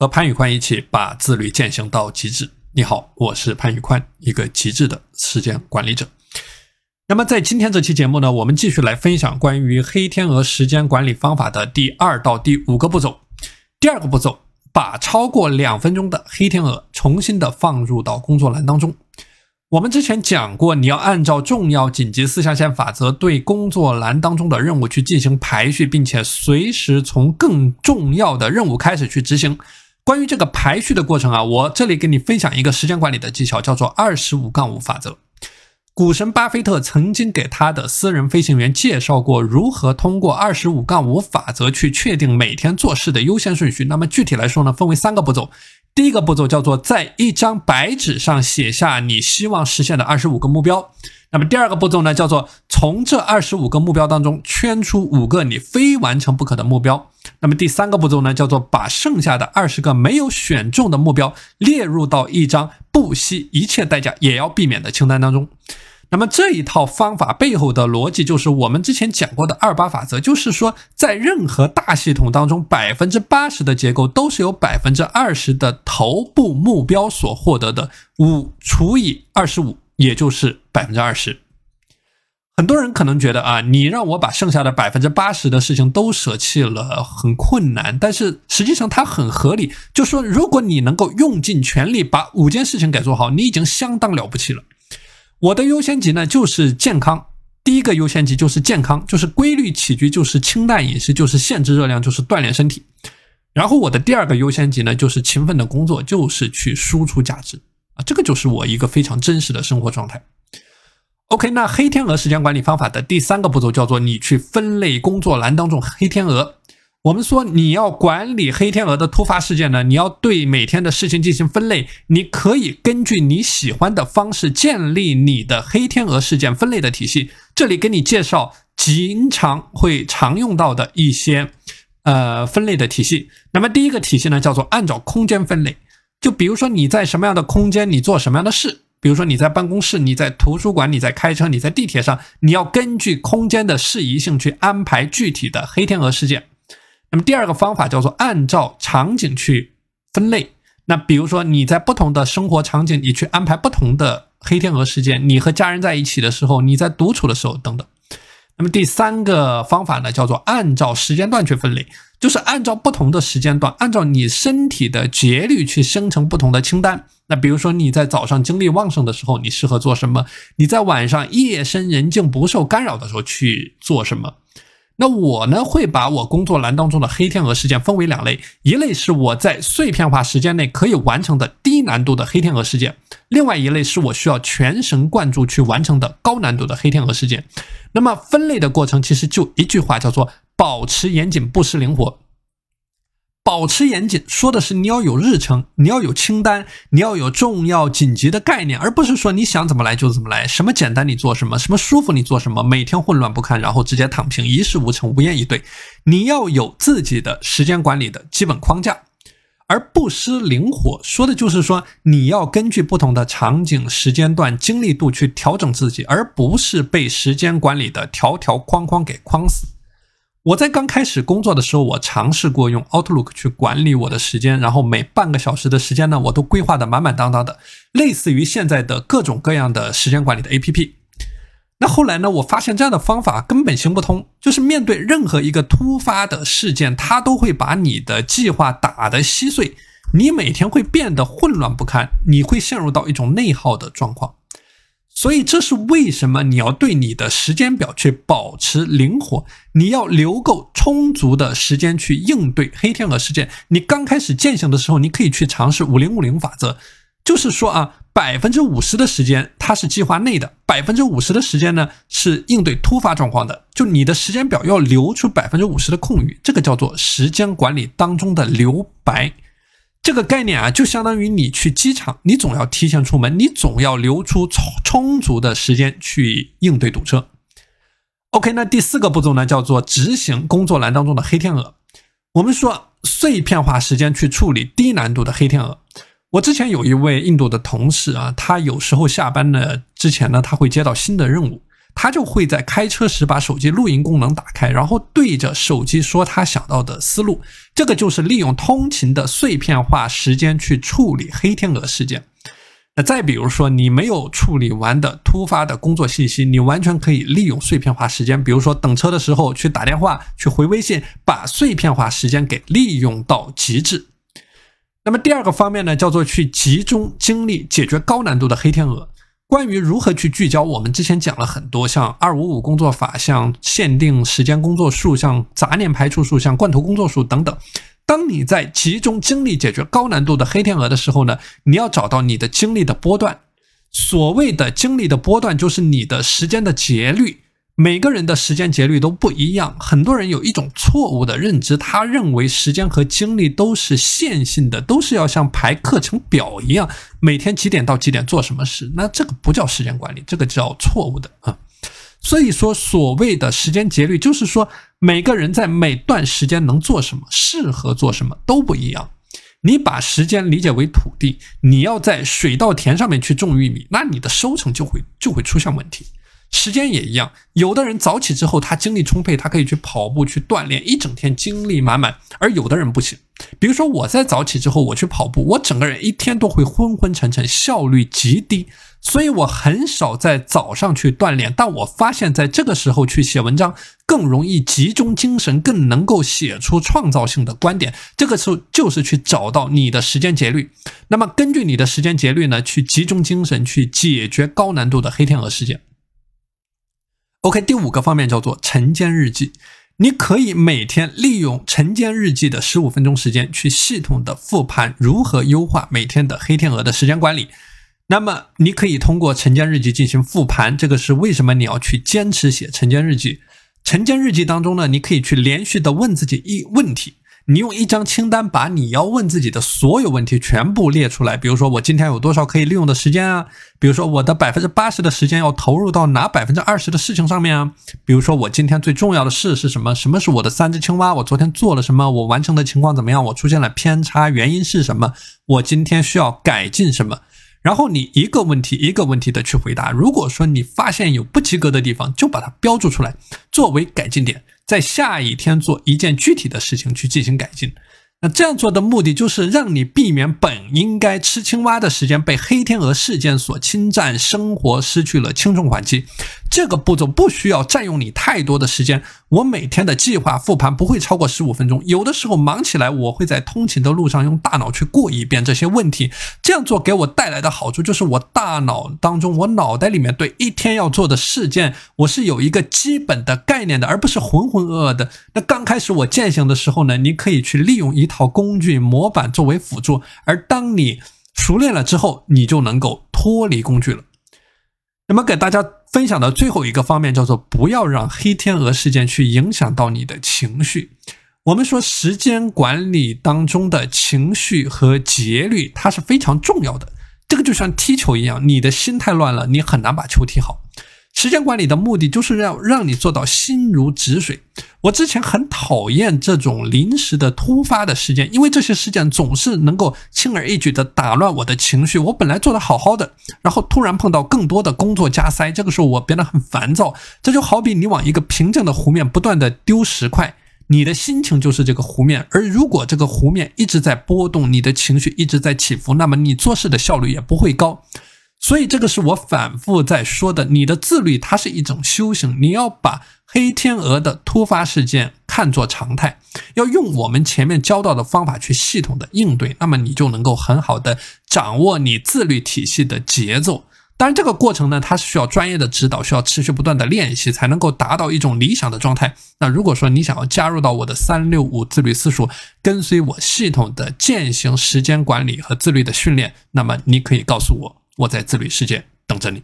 和潘宇宽一起把自律践行到极致。你好，我是潘宇宽，一个极致的时间管理者。那么在今天这期节目呢，我们继续来分享关于黑天鹅时间管理方法的第二到第五个步骤。第二个步骤，把超过两分钟的黑天鹅重新的放入到工作栏当中。我们之前讲过，你要按照重要紧急四象限法则，对工作栏当中的任务去进行排序，并且随时从更重要的任务开始去执行。关于这个排序的过程啊，我这里给你分享一个时间管理的技巧，叫做二十五杠五法则。股神巴菲特曾经给他的私人飞行员介绍过如何通过二十五杠五法则去确定每天做事的优先顺序。那么具体来说呢，分为三个步骤。第一个步骤叫做在一张白纸上写下你希望实现的二十五个目标。那么第二个步骤呢，叫做从这二十五个目标当中圈出五个你非完成不可的目标。那么第三个步骤呢，叫做把剩下的二十个没有选中的目标列入到一张不惜一切代价也要避免的清单当中。那么这一套方法背后的逻辑就是我们之前讲过的二八法则，就是说在任何大系统当中，百分之八十的结构都是由百分之二十的头部目标所获得的五除以二十五，也就是百分之二十。很多人可能觉得啊，你让我把剩下的百分之八十的事情都舍弃了，很困难。但是实际上它很合理，就说如果你能够用尽全力把五件事情给做好，你已经相当了不起了。我的优先级呢，就是健康。第一个优先级就是健康，就是规律起居，就是清淡饮食，就是限制热量，就是锻炼身体。然后我的第二个优先级呢，就是勤奋的工作，就是去输出价值啊，这个就是我一个非常真实的生活状态。OK，那黑天鹅时间管理方法的第三个步骤叫做你去分类工作栏当中黑天鹅。我们说你要管理黑天鹅的突发事件呢，你要对每天的事情进行分类。你可以根据你喜欢的方式建立你的黑天鹅事件分类的体系。这里给你介绍经常会常用到的一些呃分类的体系。那么第一个体系呢，叫做按照空间分类。就比如说你在什么样的空间，你做什么样的事。比如说你在办公室，你在图书馆，你在开车，你在地铁上，你要根据空间的适宜性去安排具体的黑天鹅事件。那么第二个方法叫做按照场景去分类。那比如说你在不同的生活场景，你去安排不同的黑天鹅事件。你和家人在一起的时候，你在独处的时候等等。那么第三个方法呢，叫做按照时间段去分类，就是按照不同的时间段，按照你身体的节律去生成不同的清单。那比如说你在早上精力旺盛的时候，你适合做什么？你在晚上夜深人静不受干扰的时候去做什么？那我呢，会把我工作栏当中的黑天鹅事件分为两类，一类是我在碎片化时间内可以完成的低难度的黑天鹅事件，另外一类是我需要全神贯注去完成的高难度的黑天鹅事件。那么分类的过程其实就一句话，叫做保持严谨，不失灵活。保持严谨，说的是你要有日程，你要有清单，你要有重要紧急的概念，而不是说你想怎么来就怎么来，什么简单你做什么，什么舒服你做什么，每天混乱不堪，然后直接躺平，一事无成，无言以对。你要有自己的时间管理的基本框架，而不失灵活，说的就是说你要根据不同的场景、时间段、精力度去调整自己，而不是被时间管理的条条框框给框死。我在刚开始工作的时候，我尝试过用 Outlook 去管理我的时间，然后每半个小时的时间呢，我都规划的满满当当的，类似于现在的各种各样的时间管理的 APP。那后来呢，我发现这样的方法根本行不通，就是面对任何一个突发的事件，它都会把你的计划打得稀碎，你每天会变得混乱不堪，你会陷入到一种内耗的状况。所以这是为什么你要对你的时间表去保持灵活，你要留够充足的时间去应对黑天鹅事件。你刚开始践行的时候，你可以去尝试五零五零法则，就是说啊，百分之五十的时间它是计划内的，百分之五十的时间呢是应对突发状况的。就你的时间表要留出百分之五十的空余，这个叫做时间管理当中的留白。这个概念啊，就相当于你去机场，你总要提前出门，你总要留出充充足的时间去应对堵车。OK，那第四个步骤呢，叫做执行工作栏当中的黑天鹅。我们说碎片化时间去处理低难度的黑天鹅。我之前有一位印度的同事啊，他有时候下班呢之前呢，他会接到新的任务。他就会在开车时把手机录音功能打开，然后对着手机说他想到的思路。这个就是利用通勤的碎片化时间去处理黑天鹅事件。那再比如说，你没有处理完的突发的工作信息，你完全可以利用碎片化时间，比如说等车的时候去打电话、去回微信，把碎片化时间给利用到极致。那么第二个方面呢，叫做去集中精力解决高难度的黑天鹅。关于如何去聚焦，我们之前讲了很多，像二五五工作法，像限定时间工作数，像杂念排除术，像罐头工作数等等。当你在集中精力解决高难度的黑天鹅的时候呢，你要找到你的精力的波段。所谓的精力的波段，就是你的时间的节律。每个人的时间节律都不一样，很多人有一种错误的认知，他认为时间和精力都是线性的，都是要像排课程表一样，每天几点到几点做什么事，那这个不叫时间管理，这个叫错误的啊。所以说，所谓的时间节律，就是说每个人在每段时间能做什么，适合做什么都不一样。你把时间理解为土地，你要在水稻田上面去种玉米，那你的收成就会就会出现问题。时间也一样，有的人早起之后他精力充沛，他可以去跑步去锻炼，一整天精力满满；而有的人不行。比如说我在早起之后我去跑步，我整个人一天都会昏昏沉沉，效率极低，所以我很少在早上去锻炼。但我发现，在这个时候去写文章更容易集中精神，更能够写出创造性的观点。这个时候就是去找到你的时间节律，那么根据你的时间节律呢，去集中精神去解决高难度的黑天鹅事件。OK，第五个方面叫做晨间日记。你可以每天利用晨间日记的十五分钟时间，去系统的复盘如何优化每天的黑天鹅的时间管理。那么，你可以通过晨间日记进行复盘，这个是为什么你要去坚持写晨间日记。晨间日记当中呢，你可以去连续的问自己一问题。你用一张清单把你要问自己的所有问题全部列出来，比如说我今天有多少可以利用的时间啊？比如说我的百分之八十的时间要投入到哪百分之二十的事情上面啊？比如说我今天最重要的事是什么？什么是我的三只青蛙？我昨天做了什么？我完成的情况怎么样？我出现了偏差，原因是什么？我今天需要改进什么？然后你一个问题一个问题的去回答。如果说你发现有不及格的地方，就把它标注出来，作为改进点。在下一天做一件具体的事情去进行改进。那这样做的目的就是让你避免本应该吃青蛙的时间被黑天鹅事件所侵占，生活失去了轻重缓急。这个步骤不需要占用你太多的时间。我每天的计划复盘不会超过十五分钟，有的时候忙起来，我会在通勤的路上用大脑去过一遍这些问题。这样做给我带来的好处就是，我大脑当中，我脑袋里面对一天要做的事件，我是有一个基本的概念的，而不是浑浑噩噩的。那刚开始我践行的时候呢，你可以去利用一套工具模板作为辅助，而当你熟练了之后，你就能够脱离工具了。那么给大家分享的最后一个方面叫做不要让黑天鹅事件去影响到你的情绪。我们说时间管理当中的情绪和节律，它是非常重要的。这个就像踢球一样，你的心态乱了，你很难把球踢好。时间管理的目的就是要让你做到心如止水。我之前很讨厌这种临时的突发的事件，因为这些事件总是能够轻而易举的打乱我的情绪。我本来做的好好的，然后突然碰到更多的工作加塞，这个时候我变得很烦躁。这就好比你往一个平静的湖面不断的丢石块，你的心情就是这个湖面。而如果这个湖面一直在波动，你的情绪一直在起伏，那么你做事的效率也不会高。所以，这个是我反复在说的。你的自律，它是一种修行。你要把黑天鹅的突发事件看作常态，要用我们前面教到的方法去系统的应对，那么你就能够很好的掌握你自律体系的节奏。当然，这个过程呢，它是需要专业的指导，需要持续不断的练习，才能够达到一种理想的状态。那如果说你想要加入到我的三六五自律私塾，跟随我系统的践行时间管理和自律的训练，那么你可以告诉我。我在自律世界等着你。